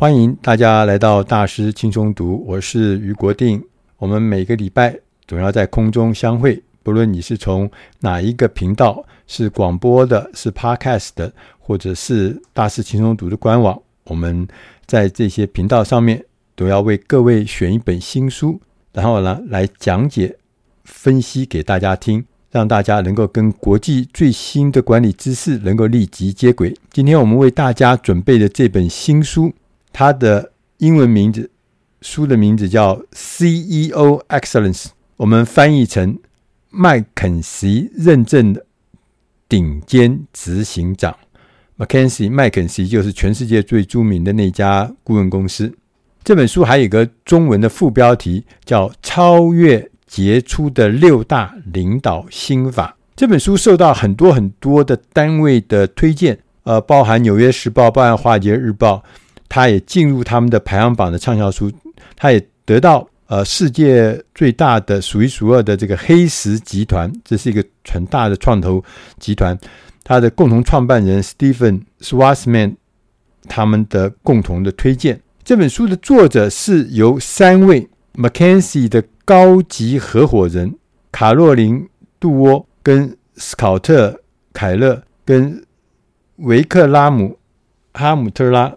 欢迎大家来到大师轻松读，我是余国定。我们每个礼拜总要在空中相会，不论你是从哪一个频道，是广播的，是 Podcast 的，或者是大师轻松读的官网，我们在这些频道上面都要为各位选一本新书，然后呢来讲解、分析给大家听。让大家能够跟国际最新的管理知识能够立即接轨。今天我们为大家准备的这本新书，它的英文名字，书的名字叫《CEO Excellence》，我们翻译成麦肯锡认证的顶尖执行长。McKinsey 麦肯锡就是全世界最著名的那家顾问公司。这本书还有一个中文的副标题，叫《超越》。杰出的六大领导心法这本书受到很多很多的单位的推荐，呃，包含《纽约时报》、包含《华尔街日报》，它也进入他们的排行榜的畅销书，它也得到呃世界最大的数一数二的这个黑石集团，这是一个很大的创投集团，它的共同创办人 Stephen Swartzman 他们的共同的推荐。这本书的作者是由三位 McKinsey 的。高级合伙人卡洛琳·杜沃、跟斯考特·凯勒、跟维克拉姆·哈姆特拉，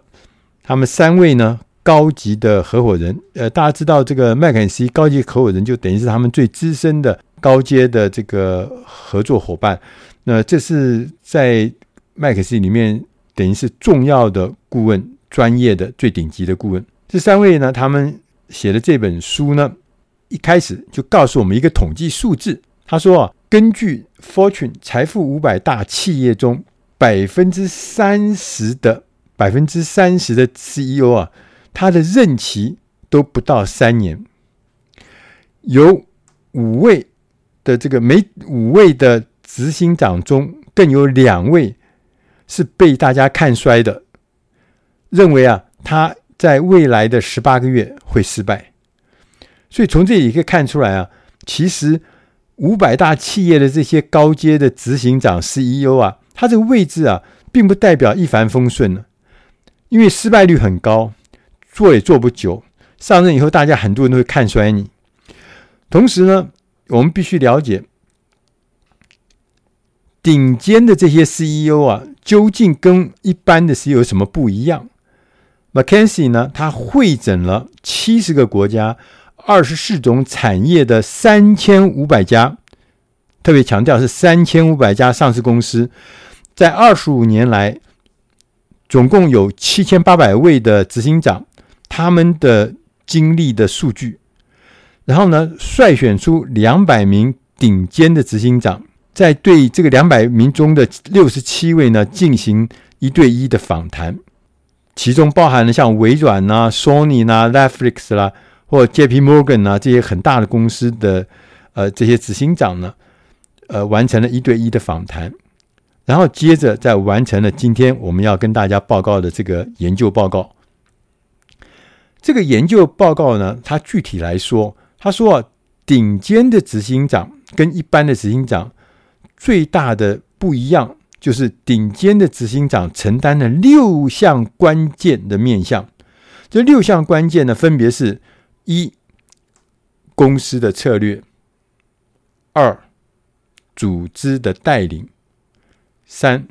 他们三位呢，高级的合伙人。呃，大家知道这个麦肯锡高级合伙人，就等于是他们最资深的高阶的这个合作伙伴。那这是在麦肯锡里面，等于是重要的顾问，专业的最顶级的顾问。这三位呢，他们写的这本书呢。一开始就告诉我们一个统计数字，他说啊，根据 Fortune 财富五百大企业中百分之三十的百分之三十的 CEO 啊，他的任期都不到三年，有五位的这个每五位的执行长中，更有两位是被大家看衰的，认为啊，他在未来的十八个月会失败。所以从这里可以看出来啊，其实五百大企业的这些高阶的执行长 CEO 啊，他这个位置啊，并不代表一帆风顺呢，因为失败率很高，做也做不久，上任以后大家很多人都会看衰你。同时呢，我们必须了解，顶尖的这些 CEO 啊，究竟跟一般的 CEO 有什么不一样？McKinsey 呢，他汇整了七十个国家。二十四种产业的三千五百家，特别强调是三千五百家上市公司，在二十五年来，总共有七千八百位的执行长，他们的经历的数据，然后呢，筛选出两百名顶尖的执行长，在对这个两百名中的六十七位呢进行一对一的访谈，其中包含了像微软呐、啊、Sony 呐、啊、Netflix 啦。或 J.P. Morgan 啊，这些很大的公司的呃这些执行长呢，呃完成了一对一的访谈，然后接着再完成了今天我们要跟大家报告的这个研究报告。这个研究报告呢，它具体来说，他说啊，顶尖的执行长跟一般的执行长最大的不一样，就是顶尖的执行长承担了六项关键的面向。这六项关键呢，分别是。一、公司的策略；二、组织的带领；三、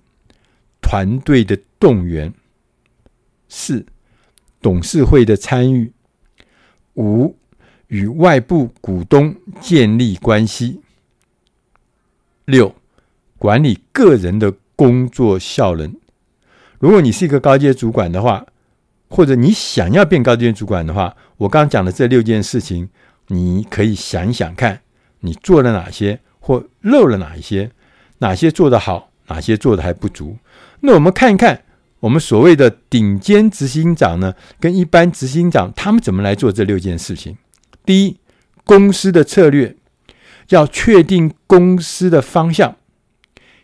团队的动员；四、董事会的参与；五、与外部股东建立关系；六、管理个人的工作效能。如果你是一个高阶主管的话，或者你想要变高阶主管的话，我刚讲的这六件事情，你可以想想看，你做了哪些或漏了哪一些，哪些做得好，哪些做的还不足。那我们看一看，我们所谓的顶尖执行长呢，跟一般执行长他们怎么来做这六件事情。第一，公司的策略要确定公司的方向，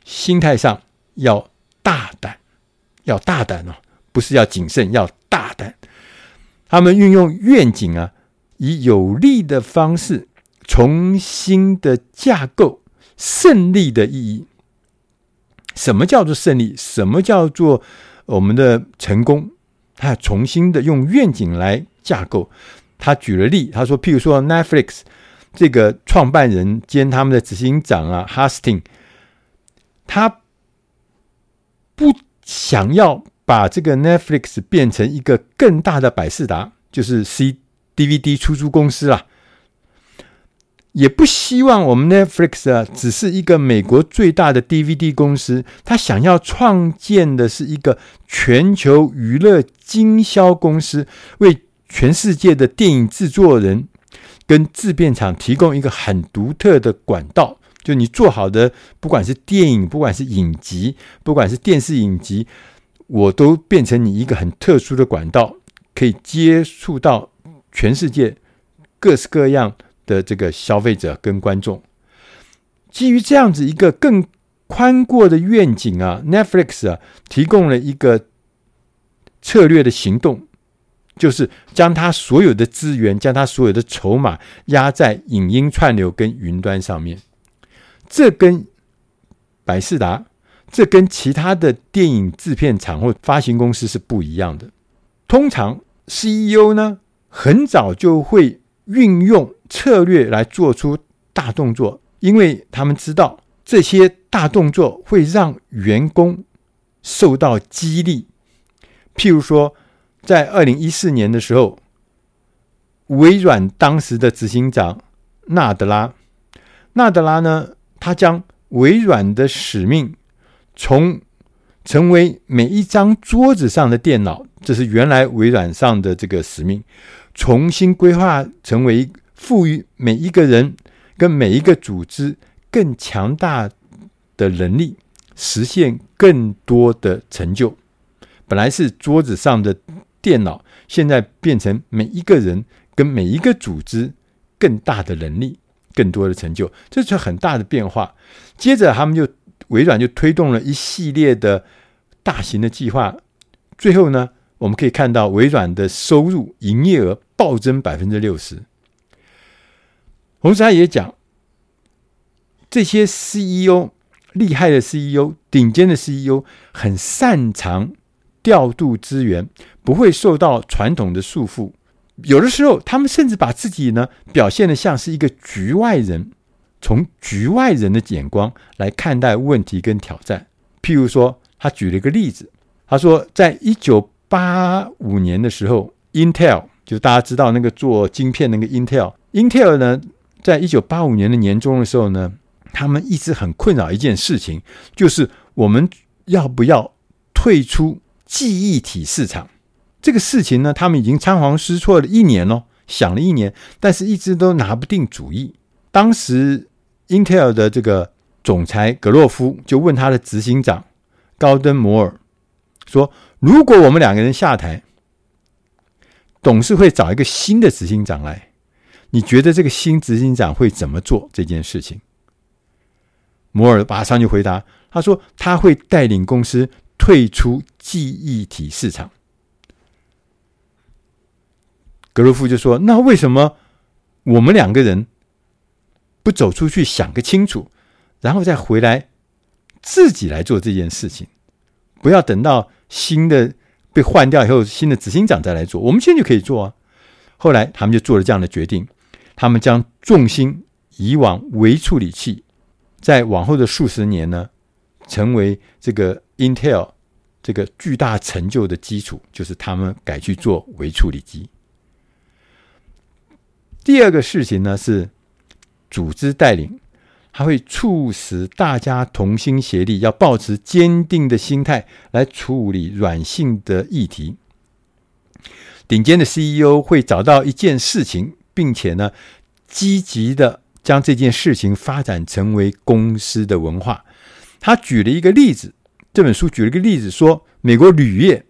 心态上要大胆，要大胆哦，不是要谨慎，要。大胆，他们运用愿景啊，以有力的方式重新的架构胜利的意义。什么叫做胜利？什么叫做我们的成功？他重新的用愿景来架构。他举了例，他说，譬如说 Netflix 这个创办人兼他们的执行长啊，Husting，他不想要把这个 Netflix 变成一个更大的百视达，就是 C DVD 出租公司啦。也不希望我们 Netflix 啊，只是一个美国最大的 DVD 公司。他想要创建的是一个全球娱乐经销公司，为全世界的电影制作人跟制片厂提供一个很独特的管道。就你做好的，不管是电影，不管是影集，不管是电视影集，我都变成你一个很特殊的管道，可以接触到全世界各式各样的这个消费者跟观众，基于这样子一个更宽阔的愿景啊，Netflix 啊提供了一个策略的行动，就是将它所有的资源、将它所有的筹码压在影音串流跟云端上面。这跟百视达，这跟其他的电影制片厂或发行公司是不一样的。通常 CEO 呢，很早就会运用。策略来做出大动作，因为他们知道这些大动作会让员工受到激励。譬如说，在二零一四年的时候，微软当时的执行长纳德拉，纳德拉呢，他将微软的使命从成为每一张桌子上的电脑，这是原来微软上的这个使命，重新规划成为。赋予每一个人跟每一个组织更强大的能力，实现更多的成就。本来是桌子上的电脑，现在变成每一个人跟每一个组织更大的能力，更多的成就，这是很大的变化。接着，他们就微软就推动了一系列的大型的计划。最后呢，我们可以看到微软的收入、营业额暴增百分之六十。同时，他也讲，这些 CEO 厉害的 CEO、顶尖的 CEO 很擅长调度资源，不会受到传统的束缚。有的时候，他们甚至把自己呢表现得像是一个局外人，从局外人的眼光来看待问题跟挑战。譬如说，他举了一个例子，他说，在一九八五年的时候，Intel 就大家知道那个做晶片那个 Intel，Intel 呢。在一九八五年的年中的时候呢，他们一直很困扰一件事情，就是我们要不要退出记忆体市场？这个事情呢，他们已经仓皇失措了一年了，想了一年，但是一直都拿不定主意。当时，Intel 的这个总裁格洛夫就问他的执行长高登摩尔说：“如果我们两个人下台，董事会找一个新的执行长来。”你觉得这个新执行长会怎么做这件事情？摩尔马上就回答，他说他会带领公司退出记忆体市场。格罗夫就说：“那为什么我们两个人不走出去想个清楚，然后再回来自己来做这件事情？不要等到新的被换掉以后，新的执行长再来做，我们现在就可以做啊。”后来他们就做了这样的决定。他们将重心移往微处理器，在往后的数十年呢，成为这个 Intel 这个巨大成就的基础，就是他们改去做微处理机。第二个事情呢是组织带领，它会促使大家同心协力，要保持坚定的心态来处理软性的议题。顶尖的 CEO 会找到一件事情。并且呢，积极的将这件事情发展成为公司的文化。他举了一个例子，这本书举了一个例子，说美国铝业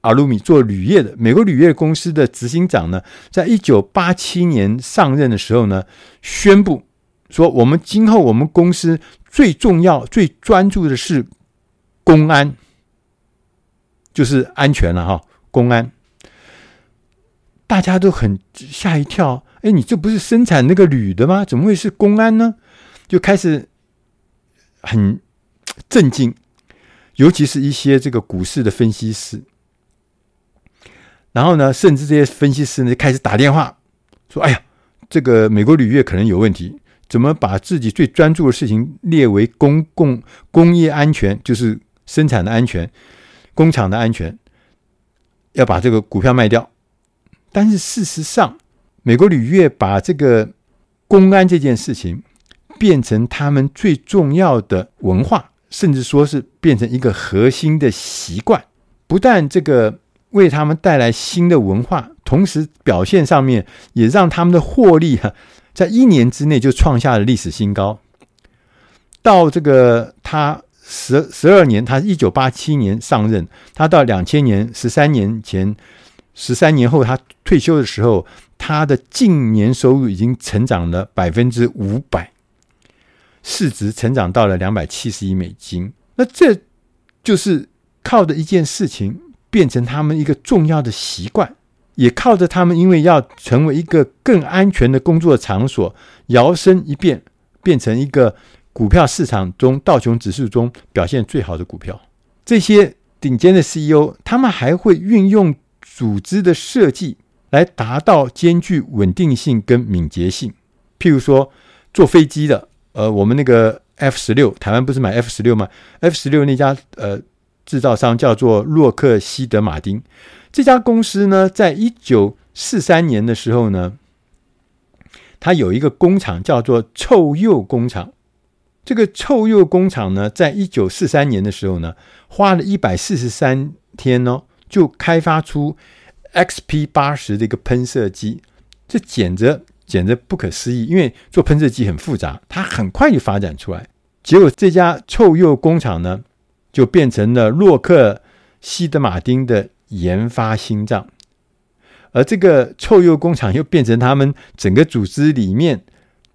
阿鲁米做铝业的美国铝业公司的执行长呢，在一九八七年上任的时候呢，宣布说，我们今后我们公司最重要、最专注的是公安，就是安全了哈，公安。大家都很吓一跳，哎，你这不是生产那个铝的吗？怎么会是公安呢？就开始很震惊，尤其是一些这个股市的分析师。然后呢，甚至这些分析师呢就开始打电话说：“哎呀，这个美国铝业可能有问题，怎么把自己最专注的事情列为公共工业安全，就是生产的安全、工厂的安全，要把这个股票卖掉？但是事实上，美国旅业把这个公安这件事情变成他们最重要的文化。”甚至说是变成一个核心的习惯，不但这个为他们带来新的文化，同时表现上面也让他们的获利哈，在一年之内就创下了历史新高。到这个他十十二年，他一九八七年上任，他到两千年十三年前，十三年后他退休的时候，他的净年收入已经成长了百分之五百。市值成长到了两百七十亿美金，那这就是靠着一件事情变成他们一个重要的习惯，也靠着他们因为要成为一个更安全的工作场所，摇身一变变成一个股票市场中道琼指数中表现最好的股票。这些顶尖的 CEO，他们还会运用组织的设计来达到兼具稳定性跟敏捷性，譬如说坐飞机的。呃，我们那个 F 十六，台湾不是买 F 十六吗？F 十六那家呃制造商叫做洛克希德马丁，这家公司呢，在一九四三年的时候呢，它有一个工厂叫做臭鼬工厂。这个臭鼬工厂呢，在一九四三年的时候呢，花了一百四十三天哦，就开发出 XP 八十的一个喷射机，这简直。简直不可思议，因为做喷射机很复杂，它很快就发展出来。结果这家臭鼬工厂呢，就变成了洛克希德马丁的研发心脏，而这个臭鼬工厂又变成他们整个组织里面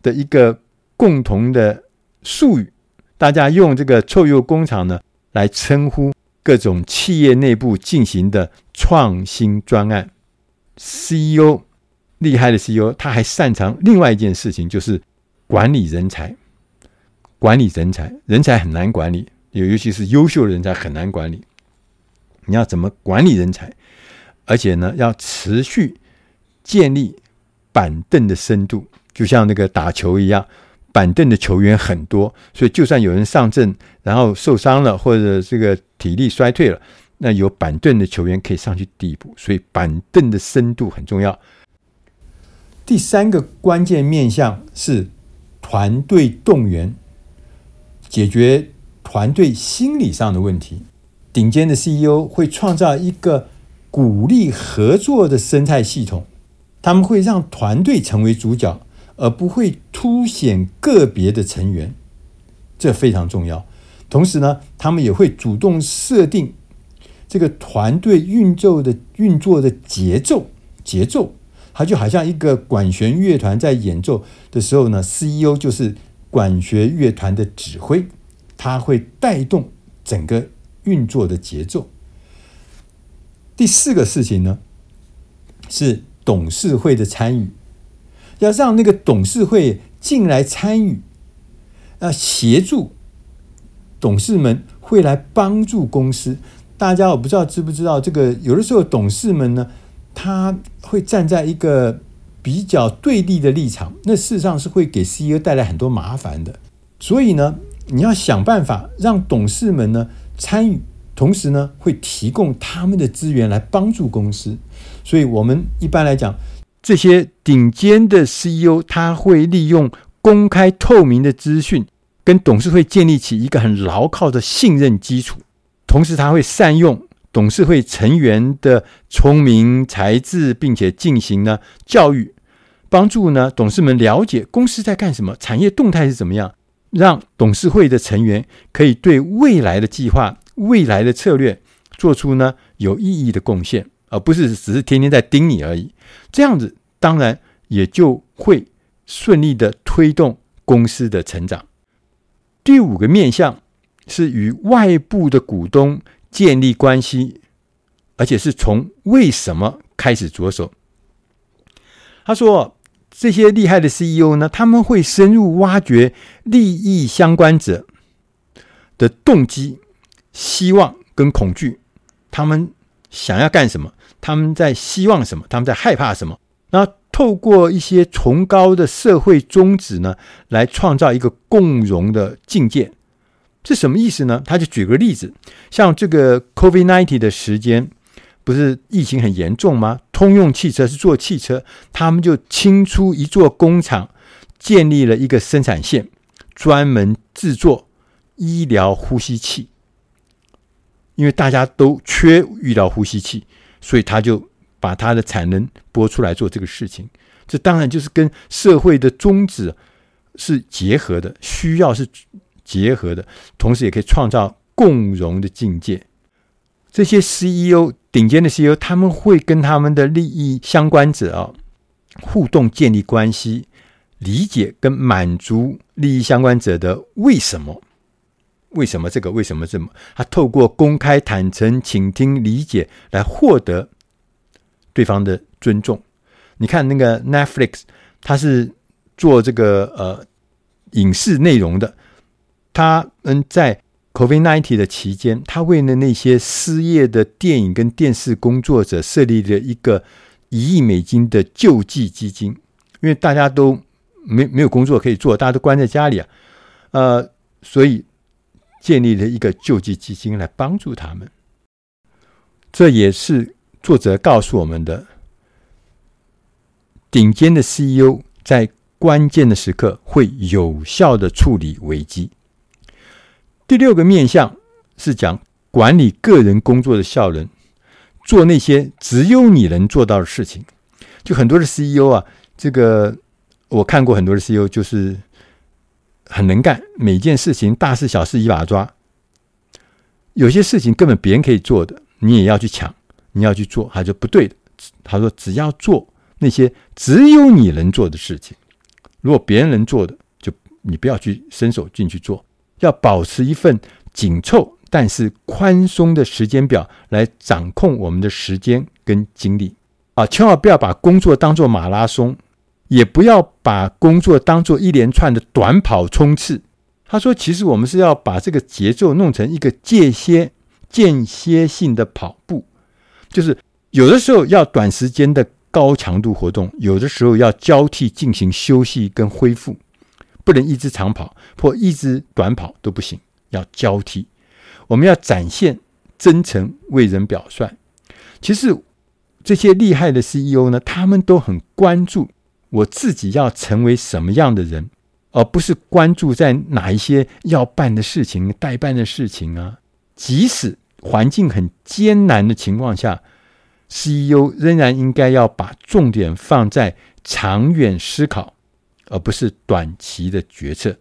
的一个共同的术语。大家用这个臭鼬工厂呢来称呼各种企业内部进行的创新专案。CEO。厉害的 CEO，他还擅长另外一件事情，就是管理人才。管理人才，人才很难管理，尤尤其是优秀的人才很难管理。你要怎么管理人才？而且呢，要持续建立板凳的深度，就像那个打球一样，板凳的球员很多，所以就算有人上阵，然后受伤了，或者这个体力衰退了，那有板凳的球员可以上去递补。所以板凳的深度很重要。第三个关键面向是团队动员，解决团队心理上的问题。顶尖的 CEO 会创造一个鼓励合作的生态系统，他们会让团队成为主角，而不会凸显个别的成员，这非常重要。同时呢，他们也会主动设定这个团队运作的运作的节奏节奏。它就好像一个管弦乐团在演奏的时候呢，CEO 就是管弦乐团的指挥，他会带动整个运作的节奏。第四个事情呢，是董事会的参与，要让那个董事会进来参与，要协助董事们会来帮助公司。大家我不知道知不知道，这个有的时候董事们呢。他会站在一个比较对立的立场，那事实上是会给 CEO 带来很多麻烦的。所以呢，你要想办法让董事们呢参与，同时呢会提供他们的资源来帮助公司。所以我们一般来讲，这些顶尖的 CEO 他会利用公开透明的资讯，跟董事会建立起一个很牢靠的信任基础，同时他会善用。董事会成员的聪明才智，并且进行呢教育，帮助呢董事们了解公司在干什么，产业动态是怎么样，让董事会的成员可以对未来的计划、未来的策略做出呢有意义的贡献，而不是只是天天在盯你而已。这样子当然也就会顺利的推动公司的成长。第五个面向是与外部的股东。建立关系，而且是从为什么开始着手。他说：“这些厉害的 CEO 呢，他们会深入挖掘利益相关者的动机、希望跟恐惧。他们想要干什么，他们在希望什么，他们在害怕什么。那透过一些崇高的社会宗旨呢，来创造一个共荣的境界。这什么意思呢？他就举个例子，像这个 COVID-19 的时间，不是疫情很严重吗？通用汽车是做汽车，他们就清出一座工厂，建立了一个生产线，专门制作医疗呼吸器。因为大家都缺医疗呼吸器，所以他就把他的产能拨出来做这个事情。这当然就是跟社会的宗旨是结合的，需要是结合的，同时也可以创造共荣的境界。这些 CEO 顶尖的 CEO，他们会跟他们的利益相关者啊互动，建立关系，理解跟满足利益相关者的为什么。为什么这个？为什么这么？他透过公开、坦诚、倾听、理解，来获得对方的尊重。你看那个 Netflix，他是做这个呃影视内容的。他们在 COVID-19 的期间，他为了那些失业的电影跟电视工作者设立了一个一亿美金的救济基金，因为大家都没没有工作可以做，大家都关在家里啊，呃，所以。建立了一个救济基金来帮助他们，这也是作者告诉我们的：顶尖的 CEO 在关键的时刻会有效的处理危机。第六个面向是讲管理个人工作的效能，做那些只有你能做到的事情。就很多的 CEO 啊，这个我看过很多的 CEO 就是。很能干，每件事情大事小事一把抓。有些事情根本别人可以做的，你也要去抢，你要去做，他就不对的。他说，只要做那些只有你能做的事情，如果别人能做的，就你不要去伸手进去做。要保持一份紧凑但是宽松的时间表来掌控我们的时间跟精力啊！千万不要把工作当作马拉松。也不要把工作当做一连串的短跑冲刺。他说：“其实我们是要把这个节奏弄成一个间歇、间歇性的跑步，就是有的时候要短时间的高强度活动，有的时候要交替进行休息跟恢复，不能一直长跑或一直短跑都不行，要交替。我们要展现真诚，为人表率。其实这些厉害的 CEO 呢，他们都很关注。”我自己要成为什么样的人，而不是关注在哪一些要办的事情、待办的事情啊。即使环境很艰难的情况下，CEO 仍然应该要把重点放在长远思考，而不是短期的决策。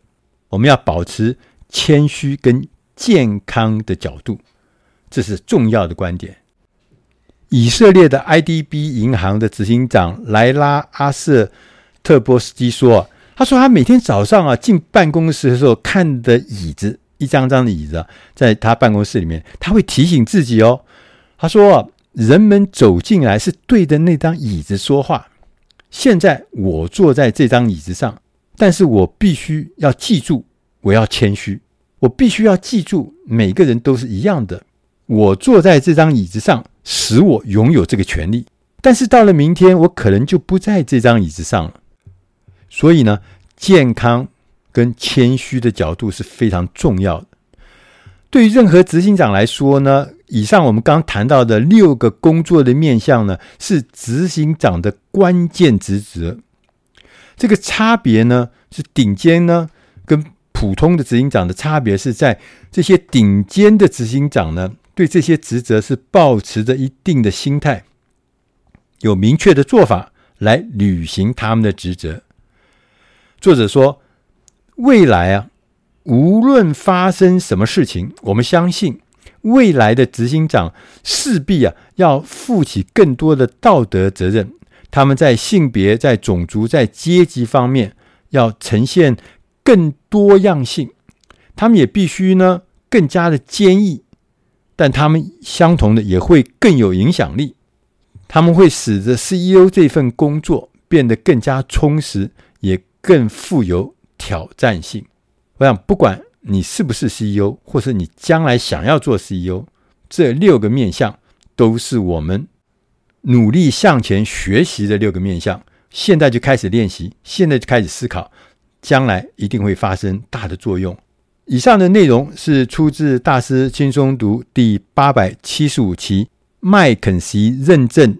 我们要保持谦虚跟健康的角度，这是重要的观点。以色列的 IDB 银行的执行长莱拉阿瑟特波斯基说：“他说他每天早上啊进办公室的时候看的椅子，一张张的椅子，在他办公室里面，他会提醒自己哦。他说人们走进来是对着那张椅子说话。现在我坐在这张椅子上，但是我必须要记住，我要谦虚，我必须要记住每个人都是一样的。我坐在这张椅子上。”使我拥有这个权利，但是到了明天，我可能就不在这张椅子上了。所以呢，健康跟谦虚的角度是非常重要的。对于任何执行长来说呢，以上我们刚谈到的六个工作的面向呢，是执行长的关键职责。这个差别呢，是顶尖呢跟普通的执行长的差别是在这些顶尖的执行长呢。对这些职责是保持着一定的心态，有明确的做法来履行他们的职责。作者说：“未来啊，无论发生什么事情，我们相信未来的执行长势必啊要负起更多的道德责任。他们在性别、在种族、在阶级方面要呈现更多样性。他们也必须呢更加的坚毅。”但他们相同的也会更有影响力，他们会使得 CEO 这份工作变得更加充实，也更富有挑战性。我想，不管你是不是 CEO，或是你将来想要做 CEO，这六个面向都是我们努力向前学习的六个面向。现在就开始练习，现在就开始思考，将来一定会发生大的作用。以上的内容是出自《大师轻松读》第八百七十五期，麦肯锡认证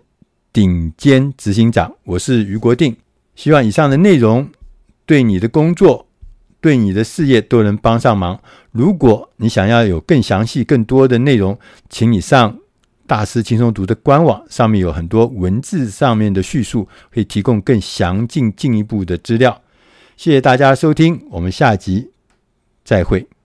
顶尖执行长。我是于国定，希望以上的内容对你的工作、对你的事业都能帮上忙。如果你想要有更详细、更多的内容，请你上《大师轻松读》的官网，上面有很多文字上面的叙述，可以提供更详尽、进一步的资料。谢谢大家收听，我们下集。再会。